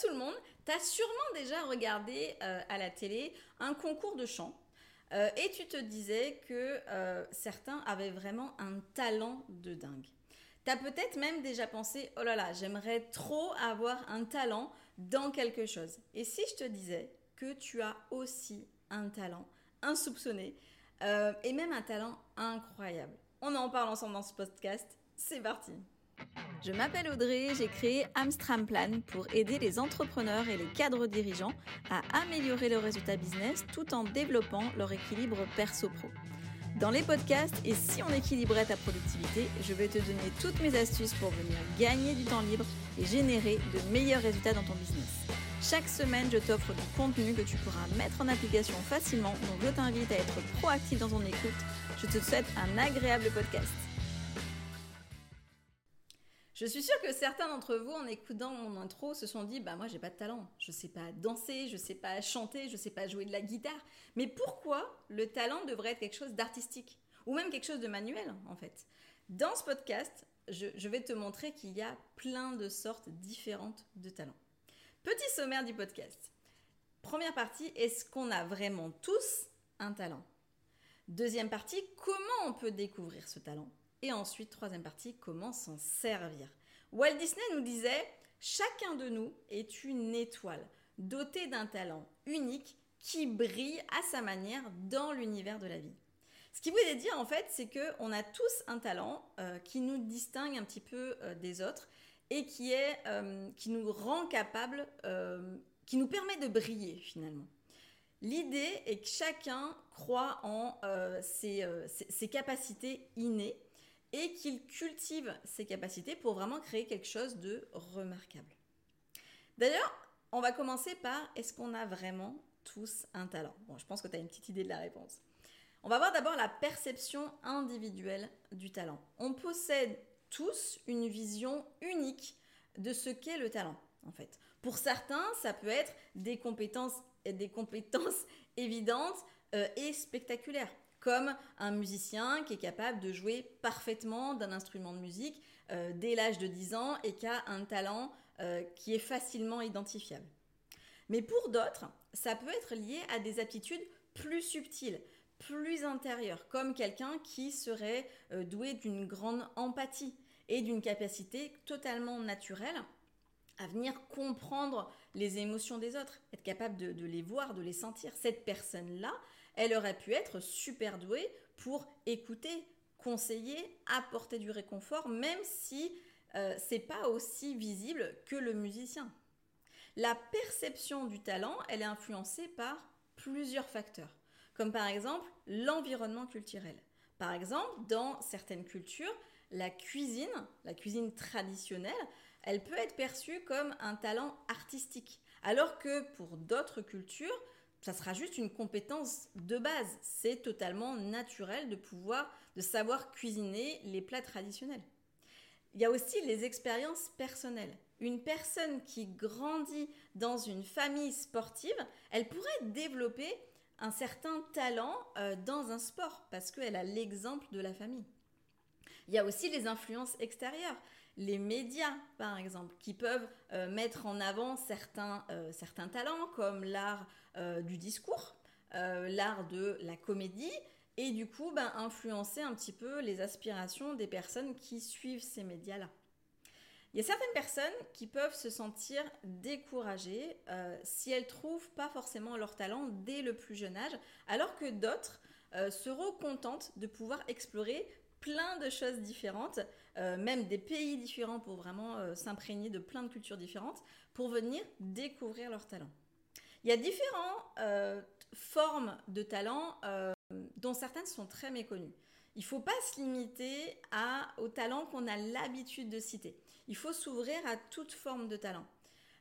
tout le monde, tu as sûrement déjà regardé euh, à la télé un concours de chant. Euh, et tu te disais que euh, certains avaient vraiment un talent de dingue. Tu as peut-être même déjà pensé, oh là là, j'aimerais trop avoir un talent dans quelque chose. Et si je te disais que tu as aussi un talent insoupçonné et même un talent incroyable On en parle ensemble dans ce podcast. C'est parti je m'appelle Audrey, j'ai créé Amstram Plan pour aider les entrepreneurs et les cadres dirigeants à améliorer leurs résultats business tout en développant leur équilibre perso-pro. Dans les podcasts et si on équilibrait ta productivité, je vais te donner toutes mes astuces pour venir gagner du temps libre et générer de meilleurs résultats dans ton business. Chaque semaine, je t'offre du contenu que tu pourras mettre en application facilement, donc je t'invite à être proactif dans ton écoute. Je te souhaite un agréable podcast. Je suis sûre que certains d'entre vous, en écoutant mon intro, se sont dit Bah, moi, j'ai pas de talent. Je sais pas danser, je sais pas chanter, je sais pas jouer de la guitare. Mais pourquoi le talent devrait être quelque chose d'artistique Ou même quelque chose de manuel, en fait? Dans ce podcast, je vais te montrer qu'il y a plein de sortes différentes de talents. Petit sommaire du podcast. Première partie est-ce qu'on a vraiment tous un talent? Deuxième partie comment on peut découvrir ce talent? Et ensuite, troisième partie, comment s'en servir. Walt Disney nous disait, chacun de nous est une étoile, dotée d'un talent unique qui brille à sa manière dans l'univers de la vie. Ce qui voulait dire en fait, c'est qu'on a tous un talent euh, qui nous distingue un petit peu euh, des autres et qui, est, euh, qui nous rend capable, qui nous permet de briller finalement. L'idée est que chacun croit en ses, capacités innées et qu'il cultive ses capacités pour vraiment créer quelque chose de remarquable. D'ailleurs, on va commencer par est-ce qu'on a vraiment tous un talent? Bon, je pense que tu as une petite idée de la réponse. On va voir d'abord la perception individuelle du talent. On possède tous une vision unique de ce qu'est le talent, en fait. Pour certains, ça peut être des compétences, des compétences évidentes euh, et spectaculaires comme un musicien qui est capable de jouer parfaitement d'un instrument de musique euh, dès l'âge de 10 ans et qui a un talent euh, qui est facilement identifiable. Mais pour d'autres, ça peut être lié à des aptitudes plus subtiles, plus intérieures, comme quelqu'un qui serait euh, doué d'une grande empathie et d'une capacité totalement naturelle à venir comprendre les émotions des autres, être capable de les voir, de les sentir. Cette personne-là, elle aurait pu être super douée pour écouter, conseiller, apporter du réconfort, même si euh, c'est pas aussi visible que le musicien. La perception du talent, elle est influencée par plusieurs facteurs, comme par exemple l'environnement culturel. Par exemple, dans certaines cultures, la cuisine, la cuisine traditionnelle, elle peut être perçue comme un talent artistique, alors que pour d'autres cultures, ça sera juste une compétence de base. C'est totalement naturel de pouvoir, de savoir cuisiner les plats traditionnels. Il y a aussi les expériences personnelles. Une personne qui grandit dans une famille sportive, elle pourrait développer un certain talent euh, dans un sport parce qu'elle a l'exemple de la famille. Il y a aussi les influences extérieures les médias, par exemple, qui peuvent euh, mettre en avant certains, euh, certains talents comme l'art euh, du discours, l'art de la comédie, et du coup ben, influencer un petit peu les aspirations des personnes qui suivent ces médias-là. Il y a certaines personnes qui peuvent se sentir découragées si elles trouvent pas forcément leur talent dès le plus jeune âge, alors que d'autres seront contentes de pouvoir explorer plein de choses différentes, euh, même des pays différents pour vraiment euh, s'imprégner de plein de cultures différentes, pour venir découvrir leurs talents. Il y a différentes euh, formes de talents dont certaines sont très méconnues. Il ne faut pas se limiter à, aux talents qu'on a l'habitude de citer. Il faut s'ouvrir à toute forme de talent.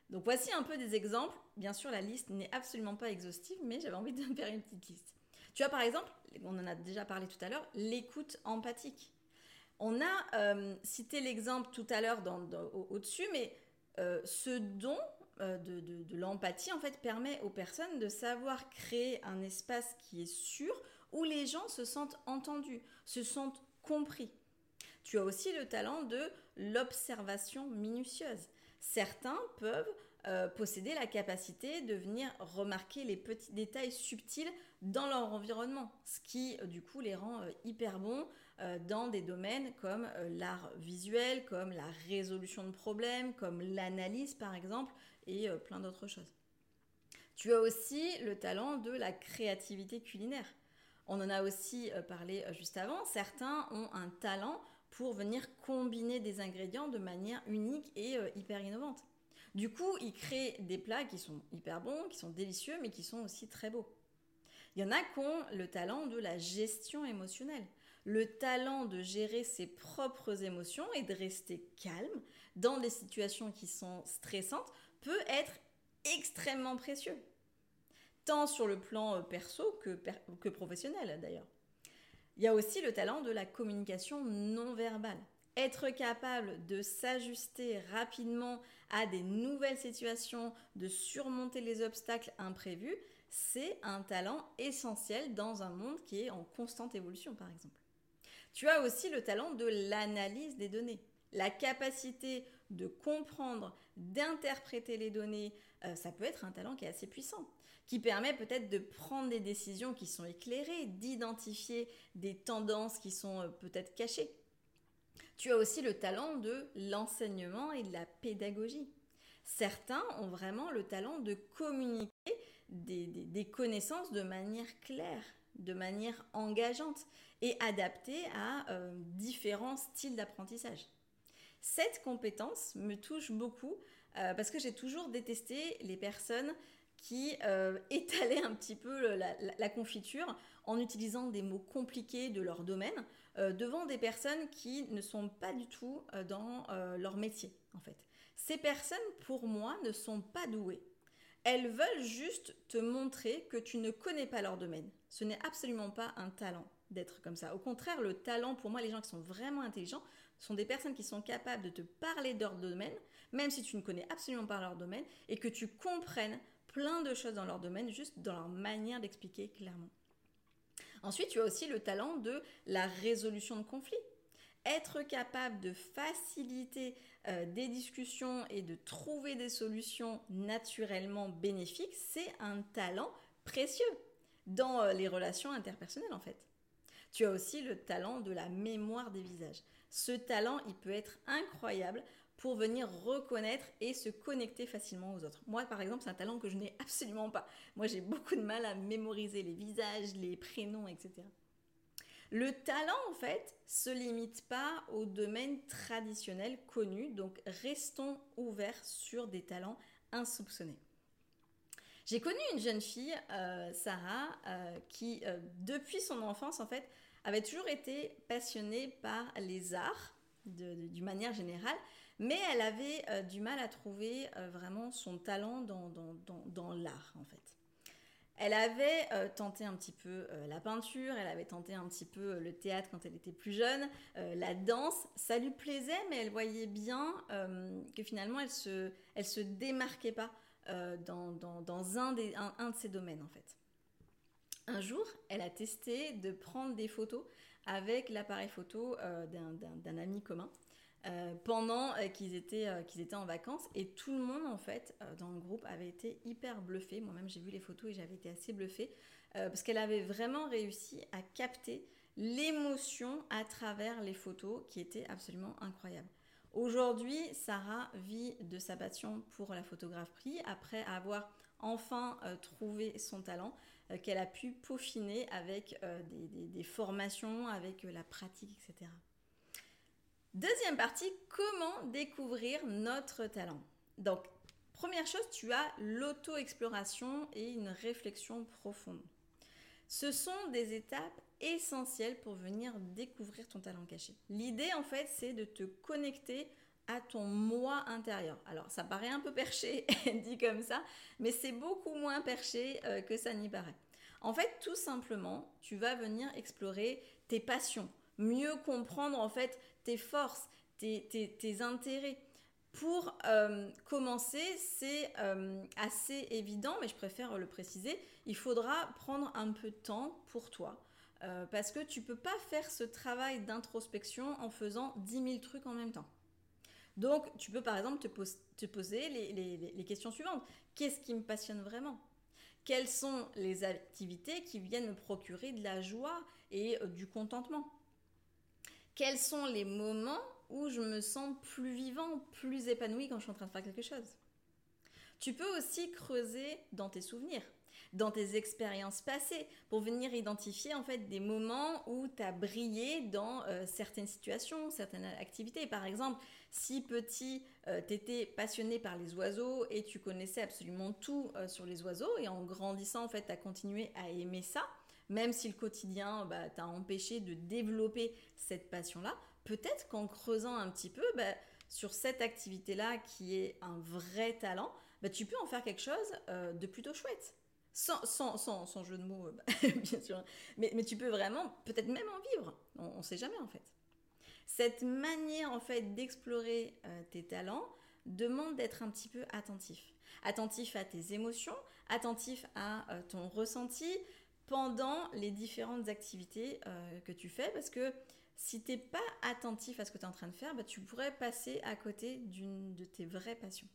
Donc voici un peu des exemples. Bien sûr, la liste n'est absolument pas exhaustive, mais j'avais envie de faire une petite liste. Tu as par exemple, on en a déjà parlé tout à l'heure, l'écoute empathique. On a euh, cité l'exemple tout à l'heure au-dessus, mais euh, ce don euh, de, de l'empathie en fait permet aux personnes de savoir créer un espace qui est sûr où les gens se sentent entendus, se sentent compris. Tu as aussi le talent de l'observation minutieuse. Certains peuvent euh, posséder la capacité de venir remarquer les petits détails subtils dans leur environnement, ce qui euh, du coup les rend euh, hyper bons dans des domaines comme l'art visuel, comme la résolution de problèmes, comme l'analyse par exemple, et plein d'autres choses. Tu as aussi le talent de la créativité culinaire. On en a aussi parlé juste avant. Certains ont un talent pour venir combiner des ingrédients de manière unique et hyper innovante. Du coup, ils créent des plats qui sont hyper bons, qui sont délicieux, mais qui sont aussi très beaux. Il y en a qui ont le talent de la gestion émotionnelle, le talent de gérer ses propres émotions et de rester calme dans des situations qui sont stressantes peut être extrêmement précieux, tant sur le plan euh, perso que, que professionnel d'ailleurs. Il y a aussi le talent de la communication non verbale être capable de s'ajuster rapidement à des nouvelles situations, de surmonter les obstacles imprévus, c'est un talent essentiel dans un monde qui est en constante évolution, par exemple. Tu as aussi le talent de l'analyse des données. La capacité de comprendre, d'interpréter les données, euh, ça peut être un talent qui est assez puissant, qui permet peut-être de prendre des décisions qui sont éclairées, d'identifier des tendances qui sont euh, peut-être cachées. Tu as aussi le talent de l'enseignement et de la pédagogie. Certains ont vraiment le talent de communiquer des, connaissances de manière claire, de manière engageante et adaptée à euh, différents styles d'apprentissage. Cette compétence me touche beaucoup euh, parce que j'ai toujours détesté les personnes qui euh, étalaient un petit peu la, confiture en utilisant des mots compliqués de leur domaine euh, devant des personnes qui ne sont pas du tout euh, dans euh, leur métier, en fait. Ces personnes, pour moi, ne sont pas douées. Elles veulent juste te montrer que tu ne connais pas leur domaine. Ce n'est absolument pas un talent d'être comme ça. Au contraire, le talent, pour moi, les gens qui sont vraiment intelligents, sont des personnes qui sont capables de te parler de leur domaine, même si tu ne connais absolument pas leur domaine, et que tu comprennes plein de choses dans leur domaine, juste dans leur manière d'expliquer clairement. Ensuite, tu as aussi le talent de la résolution de conflits. Être capable de faciliter euh, des discussions et de trouver des solutions naturellement bénéfiques, c'est un talent précieux dans euh, les relations interpersonnelles en fait. Tu as aussi le talent de la mémoire des visages. Ce talent, il peut être incroyable pour venir reconnaître et se connecter facilement aux autres. Moi, par exemple, c'est un talent que je n'ai absolument pas. Moi, j'ai beaucoup de mal à mémoriser les visages, les prénoms, etc. Le talent, en fait, se limite pas au domaine traditionnel connu, donc restons ouverts sur des talents insoupçonnés. J'ai connu une jeune fille, euh, Sarah, euh, qui, euh, depuis son enfance, en fait, avait toujours été passionnée par les arts, d'une manière générale, mais elle avait euh, du mal à trouver euh, vraiment son talent dans, l'art, en fait. Elle avait euh, tenté un petit peu la peinture, elle avait tenté un petit peu le théâtre quand elle était plus jeune, la danse, ça lui plaisait, mais elle voyait bien que finalement elle se, elle se démarquait pas dans, un, des, un, de ces domaines en fait. Un jour, elle a testé de prendre des photos avec l'appareil photo d'un ami commun. Euh, pendant euh, qu'ils étaient, euh, qu'ils étaient en vacances et tout le monde en fait dans le groupe avait été hyper bluffé. Moi-même j'ai vu les photos et j'avais été assez bluffée parce qu'elle avait vraiment réussi à capter l'émotion à travers les photos qui étaient absolument incroyables. Aujourd'hui, Sarah vit de sa passion pour la photographie après avoir enfin trouvé son talent qu'elle a pu peaufiner avec des, formations, avec la pratique, etc. Deuxième partie, comment découvrir notre talent? Donc, première chose, tu as l'auto-exploration et une réflexion profonde. Ce sont des étapes essentielles pour venir découvrir ton talent caché. L'idée, en fait, c'est de te connecter à ton moi intérieur. Alors, ça paraît un peu perché, dit comme ça, mais c'est beaucoup moins perché euh, que ça n'y paraît. En fait, tout simplement, tu vas venir explorer tes passions, mieux comprendre en fait tes forces, tes, intérêts. Pour euh, commencer, c'est euh, assez évident, mais je préfère le préciser, il faudra prendre un peu de temps pour toi. Euh, parce que tu peux pas faire ce travail d'introspection en faisant 10 000 trucs en même temps. Donc, tu peux par exemple te, poser les, questions suivantes. Qu'est-ce qui me passionne vraiment? Quelles sont les activités qui viennent me procurer de la joie et du contentement? Quels sont les moments où je me sens plus vivant, plus épanoui quand je suis en train de faire quelque chose Tu peux aussi creuser dans tes souvenirs dans tes expériences passées pour venir identifier en fait des moments où tu as brillé dans euh, certaines situations, certaines activités. Par exemple, si petit, euh, tu étais passionné par les oiseaux et tu connaissais absolument tout euh, sur les oiseaux et en grandissant en fait, tu as continué à aimer ça, même si le quotidien bah, t'a empêché de développer cette passion-là, peut-être qu'en creusant un petit peu bah, sur cette activité-là qui est un vrai talent, bah, tu peux en faire quelque chose de plutôt chouette. Sans, sans, sans, jeu de mots, euh, bien sûr. Mais, tu peux vraiment, peut-être même en vivre. On ne sait jamais en fait. Cette manière en fait d'explorer euh, tes talents demande d'être un petit peu attentif. Attentif à tes émotions, attentif à euh, ton ressenti pendant les différentes activités que tu fais parce que si tu n'es pas attentif à ce que tu es en train de faire, bah, tu pourrais passer à côté d'une de tes vraies passions.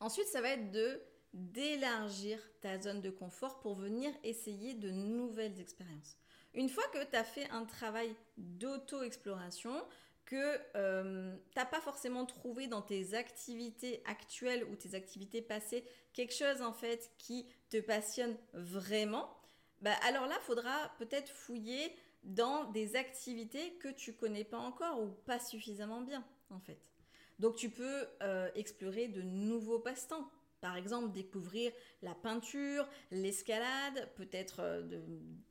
Ensuite, ça va être de d'élargir ta zone de confort pour venir essayer de nouvelles expériences. Une fois que tu as fait un travail d'auto-exploration, que euh, tu n'as pas forcément trouvé dans tes activités actuelles ou tes activités passées quelque chose en fait qui te passionne vraiment, bah alors là, faudra peut-être fouiller dans des activités que tu connais pas encore ou pas suffisamment bien en fait. Donc tu peux euh, explorer de nouveaux passe-temps. Par exemple, découvrir la peinture, l'escalade, peut-être euh,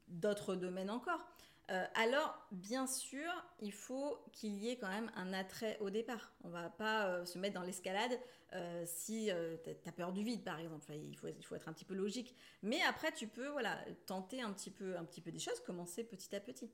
d'autres domaines encore. Euh, alors, bien sûr, il faut qu'il y ait quand même un attrait au départ. On va pas euh, se mettre dans l'escalade si tu as peur du vide, par exemple. il, faut, il faut être un petit peu logique. Mais après, tu peux voilà, tenter un petit, peu, un petit peu des choses, commencer petit à petit.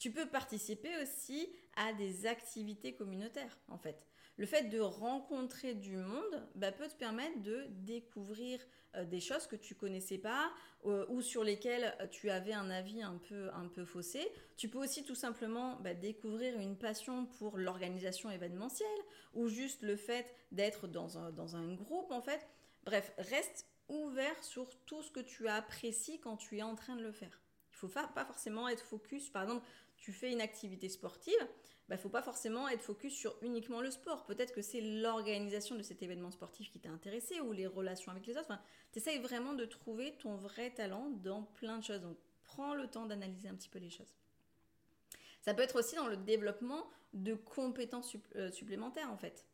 Tu peux participer aussi à des activités communautaires, en fait le fait de rencontrer du monde bah, peut te permettre de découvrir euh, des choses que tu connaissais pas euh, ou sur lesquelles euh, tu avais un avis un peu, un peu faussé. Tu peux aussi tout simplement bah, découvrir une passion pour l'organisation événementielle ou juste le fait d'être dans un, dans un groupe en fait. Bref, reste ouvert sur tout ce que tu apprécies quand tu es en train de le faire. Il faut pas forcément être focus. Par exemple, tu fais une activité sportive, bah, ne faut pas forcément être focus sur uniquement le sport. Peut-être que c'est l'organisation de cet événement sportif qui t'a intéressé ou les relations avec les autres. Enfin, tu essayes vraiment de trouver ton vrai talent dans plein de choses. Donc, prends le temps d'analyser un petit peu les choses. Ça peut être aussi dans le développement de compétences euh, supplémentaires, en fait.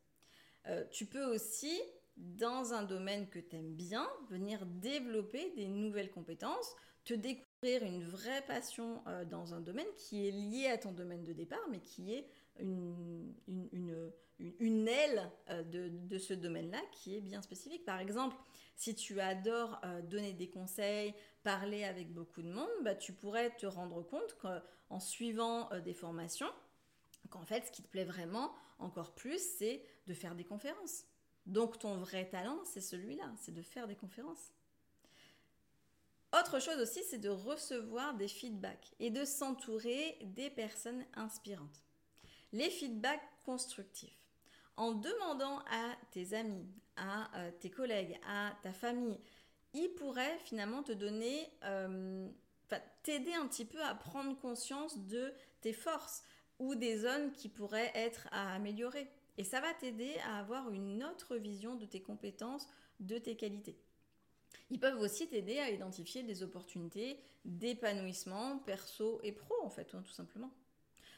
Euh, tu peux aussi, dans un domaine que tu aimes bien, venir développer des nouvelles compétences, te découvrir une vraie passion euh, dans un domaine qui est lié à ton domaine de départ, mais qui est une, une, une, aile euh, de, de, ce domaine-là qui est bien spécifique. Par exemple, si tu adores euh, donner des conseils, parler avec beaucoup de monde, bah, tu pourrais te rendre compte qu'en suivant des formations, qu'en fait, ce qui te plaît vraiment encore plus, c'est de faire des conférences. Donc ton vrai talent, c'est celui-là, c'est de faire des conférences. Autre chose aussi, c'est de recevoir des feedbacks et de s'entourer des personnes inspirantes. Les feedbacks constructifs. En demandant à tes amis, à euh, tes collègues, à ta famille, ils pourraient finalement te donner, euh, t'aider un petit peu à prendre conscience de tes forces ou des zones qui pourraient être à améliorer. Et ça va t'aider à avoir une autre vision de tes compétences, de tes qualités. Ils peuvent aussi t'aider à identifier des opportunités d'épanouissement perso et pro, en fait, hein, tout simplement.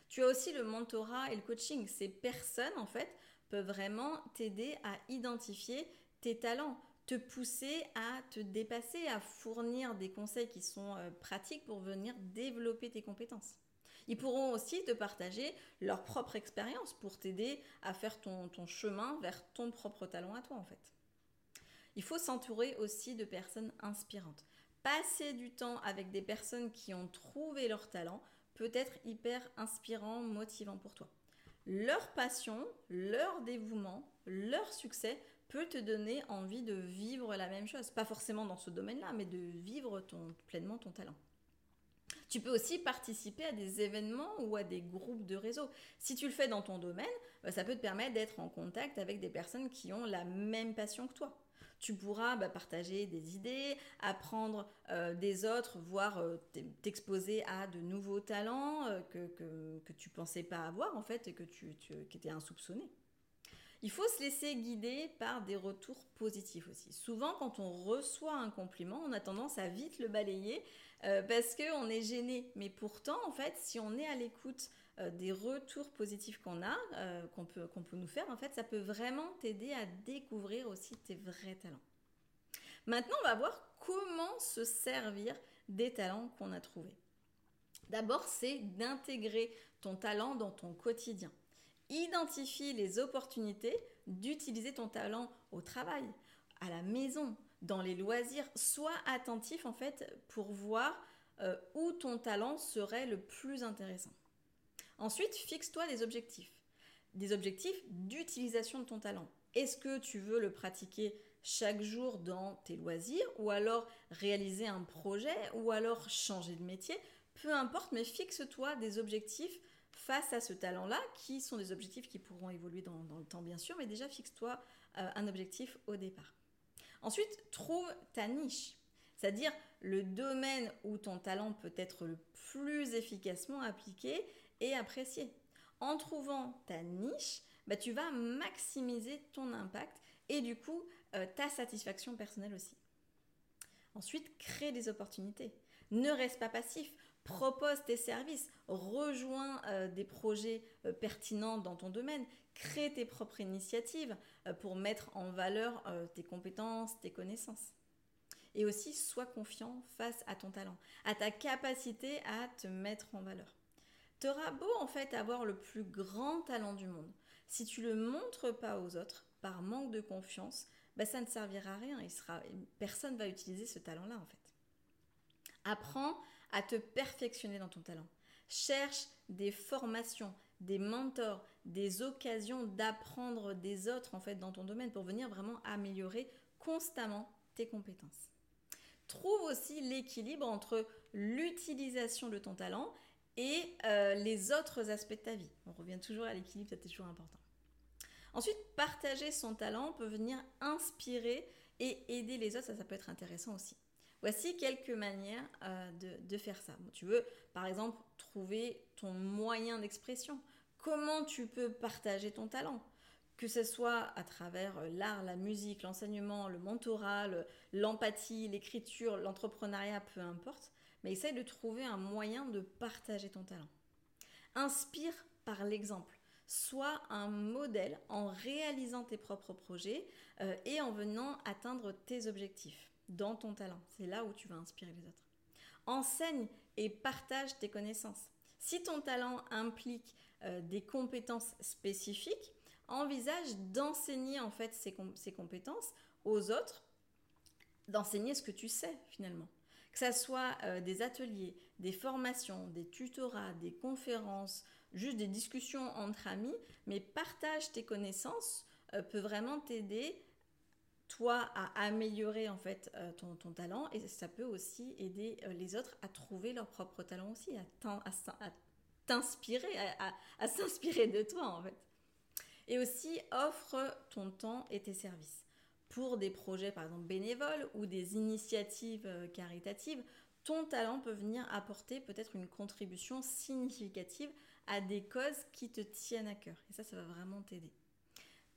Tu as aussi le mentorat et le coaching. Ces personnes, en fait, peuvent vraiment t'aider à identifier tes talents, te pousser à te dépasser, à fournir des conseils qui sont euh, pratiques pour venir développer tes compétences. Ils pourront aussi te partager leur propre expérience pour t'aider à faire ton chemin vers ton propre talent à toi, en fait. Il faut s'entourer aussi de personnes inspirantes. Passer du temps avec des personnes qui ont trouvé leur talent peut être hyper inspirant, motivant pour toi. Leur passion, leur dévouement, leur succès peut te donner envie de vivre la même chose. Pas forcément dans ce domaine-là, mais de vivre pleinement ton talent. Tu peux aussi participer à des événements ou à des groupes de réseau. Si tu le fais dans ton domaine, bah, ça peut te permettre d'être en contact avec des personnes qui ont la même passion que toi. Tu pourras bah, partager des idées, apprendre euh, des autres, voire euh, t'exposer à de nouveaux talents euh, que, que, que, tu pensais pas avoir en fait et que tu, tu qui étaient insoupçonnés. Il faut se laisser guider par des retours positifs aussi. Souvent, quand on reçoit un compliment, on a tendance à vite le balayer euh, parce qu'on est gêné. Mais pourtant, en fait, si on est à l'écoute euh, des retours positifs qu'on a, euh, qu'on peut, nous faire, en fait, ça peut vraiment t'aider à découvrir aussi tes vrais talents. Maintenant, on va voir comment se servir des talents qu'on a trouvés. D'abord, c'est d'intégrer ton talent dans ton quotidien. Identifie les opportunités d'utiliser ton talent au travail, à la maison, dans les loisirs. Sois attentif en fait pour voir euh, où ton talent serait le plus intéressant. Ensuite, fixe-toi des objectifs. Des objectifs d'utilisation de ton talent. Est-ce que tu veux le pratiquer chaque jour dans tes loisirs ou alors réaliser un projet ou alors changer de métier? Peu importe, mais fixe-toi des objectifs face à ce talent-là, qui sont des objectifs qui pourront évoluer dans, le temps bien sûr, mais déjà fixe-toi euh, un objectif au départ. Ensuite, trouve ta niche, c'est-à-dire le domaine où ton talent peut être le plus efficacement appliqué et apprécié. En trouvant ta niche, bah, tu vas maximiser ton impact et du coup euh, ta satisfaction personnelle aussi. Ensuite, crée des opportunités. Ne reste pas passif propose tes services, rejoins euh, des projets euh, pertinents dans ton domaine, crée tes propres initiatives euh, pour mettre en valeur tes compétences, tes connaissances. Et aussi, sois confiant face à ton talent, à ta capacité à te mettre en valeur. Tu auras beau en fait avoir le plus grand talent du monde. Si tu le montres pas aux autres, par manque de confiance, bah, ça ne servira à rien. Il sera, personne va utiliser ce talent-là en fait. Apprends à te perfectionner dans ton talent. Cherche des formations, des mentors, des occasions d'apprendre des autres en fait dans ton domaine pour venir vraiment améliorer constamment tes compétences. Trouve aussi l'équilibre entre l'utilisation de ton talent et euh, les autres aspects de ta vie. On revient toujours à l'équilibre, c'est toujours important. Ensuite, partager son talent peut venir inspirer et aider les autres, ça, ça peut être intéressant aussi. Voici quelques manières euh, de, faire ça. tu veux, par exemple, trouver ton moyen d'expression. Comment tu peux partager ton talent? Que ce soit à travers euh, l'art, la musique, l'enseignement, le mentorat, l'empathie, l'écriture, l'entrepreneuriat, peu importe, mais essaye de trouver un moyen de partager ton talent. Inspire par l'exemple. Sois un modèle en réalisant tes propres projets euh, et en venant atteindre tes objectifs dans ton talent. C'est là où tu vas inspirer les autres. Enseigne et partage tes connaissances. Si ton talent implique euh, des compétences spécifiques, envisage d'enseigner en fait ces, compétences aux autres, d'enseigner ce que tu sais finalement. Que ce soit euh, des ateliers, des formations, des tutorats, des conférences, juste des discussions entre amis, mais partage tes connaissances euh, peut vraiment t'aider toi à améliorer en fait euh, ton, talent et ça peut aussi aider euh, les autres à trouver leur propre talent aussi, à t'inspirer, à, s'inspirer de toi en fait. Et aussi offre ton temps et tes services pour des projets par exemple bénévoles ou des initiatives euh, caritatives. Ton talent peut venir apporter peut-être une contribution significative à des causes qui te tiennent à cœur. Et ça, ça va vraiment t'aider.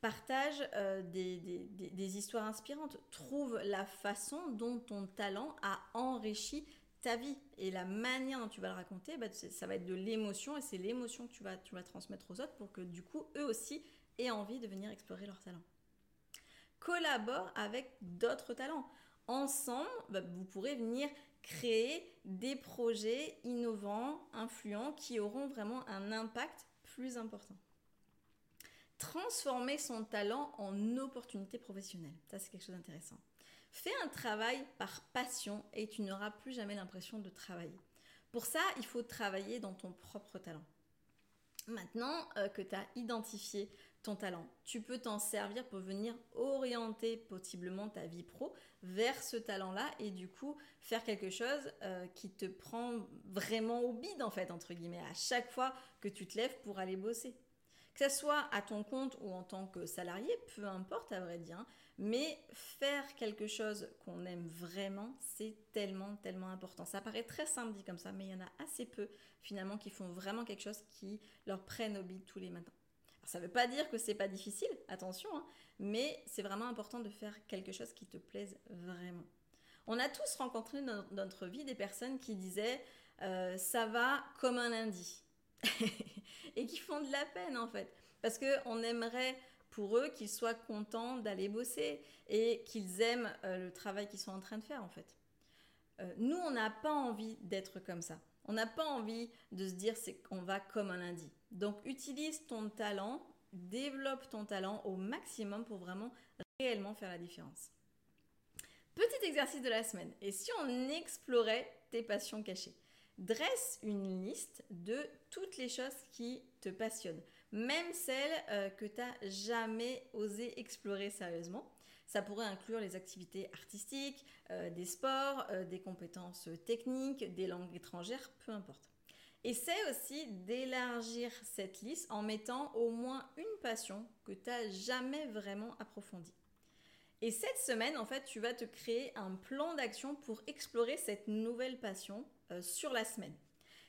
Partage euh, des, histoires inspirantes. Trouve la façon dont ton talent a enrichi ta vie. Et la manière dont tu vas le raconter, bah, ça va être de l'émotion et c'est l'émotion que tu vas, transmettre aux autres pour que du coup, eux aussi aient envie de venir explorer leur talent. Collabore avec d'autres talents. Ensemble, bah, vous pourrez venir créer des projets innovants, influents, qui auront vraiment un impact plus important transformer son talent en opportunité professionnelle. Ça, c'est quelque chose d'intéressant. Fais un travail par passion et tu n'auras plus jamais l'impression de travailler. Pour ça, il faut travailler dans ton propre talent. Maintenant euh, que tu as identifié ton talent. Tu peux t'en servir pour venir orienter possiblement ta vie pro vers ce talent-là et du coup faire quelque chose euh, qui te prend vraiment au bide en fait, entre guillemets, à chaque fois que tu te lèves pour aller bosser. Que ce soit à ton compte ou en tant que salarié, peu importe à vrai dire, mais faire quelque chose qu'on aime vraiment, c'est tellement, tellement important. Ça paraît très simple dit comme ça, mais il y en a assez peu finalement qui font vraiment quelque chose qui leur prennent au bide tous les matins. ça ne veut pas dire que c'est pas difficile, attention, hein, mais c'est vraiment important de faire quelque chose qui te plaise vraiment. On a tous rencontré dans notre vie des personnes qui disaient euh, ça va comme un lundi et qui font de la peine en fait parce qu'on aimerait pour eux qu'ils soient contents d'aller bosser et qu'ils aiment euh, le travail qu'ils sont en train de faire en fait. Euh, nous, on n'a pas envie d'être comme ça. On n'a pas envie de se dire qu'on va comme un lundi. Donc utilise ton talent, développe ton talent au maximum pour vraiment réellement faire la différence. Petit exercice de la semaine. Et si on explorait tes passions cachées? Dresse une liste de toutes les choses qui te passionnent, même celles euh, que tu n'as jamais osé explorer sérieusement. Ça pourrait inclure les activités artistiques, euh, des sports, euh, des compétences techniques, des langues étrangères, peu importe. Essaie aussi d'élargir cette liste en mettant au moins une passion que tu n'as jamais vraiment approfondie. Et cette semaine, en fait, tu vas te créer un plan d'action pour explorer cette nouvelle passion sur la semaine.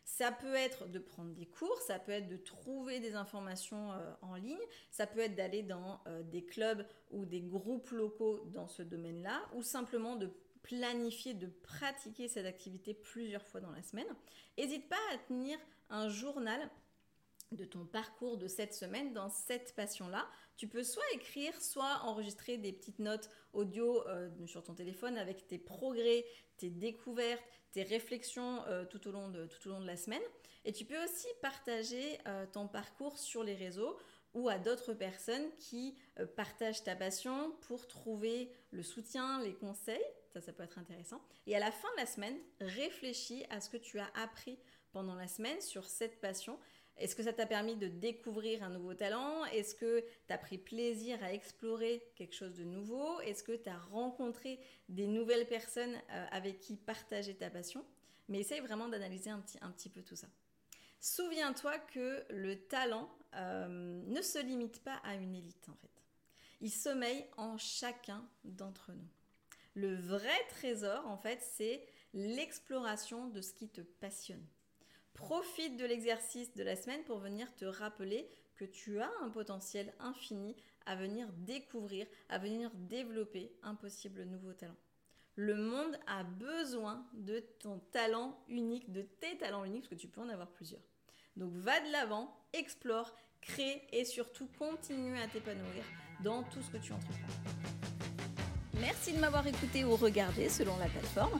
Ça peut être de prendre des cours, ça peut être de trouver des informations euh, en ligne, ça peut être d'aller dans euh, des clubs ou des groupes locaux dans ce domaine-là, ou simplement de planifier, de pratiquer cette activité plusieurs fois dans la semaine. N'hésite pas à tenir un journal de ton parcours de cette semaine dans cette passion-là. Tu peux soit écrire, soit enregistrer des petites notes audio sur ton téléphone avec tes progrès, tes découvertes, tes réflexions euh, tout, au long de, tout au long de la semaine. Et tu peux aussi partager euh, ton parcours sur les réseaux ou à d'autres personnes qui euh, partagent ta passion pour trouver le soutien, les conseils. Ça, ça peut être intéressant. Et à la fin de la semaine, réfléchis à ce que tu as appris pendant la semaine sur cette passion est-ce que ça t'a permis de découvrir un nouveau talent? Est-ce que tu as pris plaisir à explorer quelque chose de nouveau? Est-ce que tu as rencontré des nouvelles personnes euh, avec qui partager ta passion? Mais essaye vraiment d'analyser un petit, peu tout ça. Souviens-toi que le talent euh, ne se limite pas à une élite en fait. Il sommeille en chacun d'entre nous. Le vrai trésor en fait, c'est l'exploration de ce qui te passionne. Profite de l'exercice de la semaine pour venir te rappeler que tu as un potentiel infini à venir découvrir, à venir développer un possible nouveau talent. Le monde a besoin de ton talent unique, de tes talents uniques, parce que tu peux en avoir plusieurs. Donc va de l'avant, explore, crée et surtout continue à t'épanouir dans tout ce que tu entreprends. Merci de m'avoir écouté ou regardé selon la plateforme.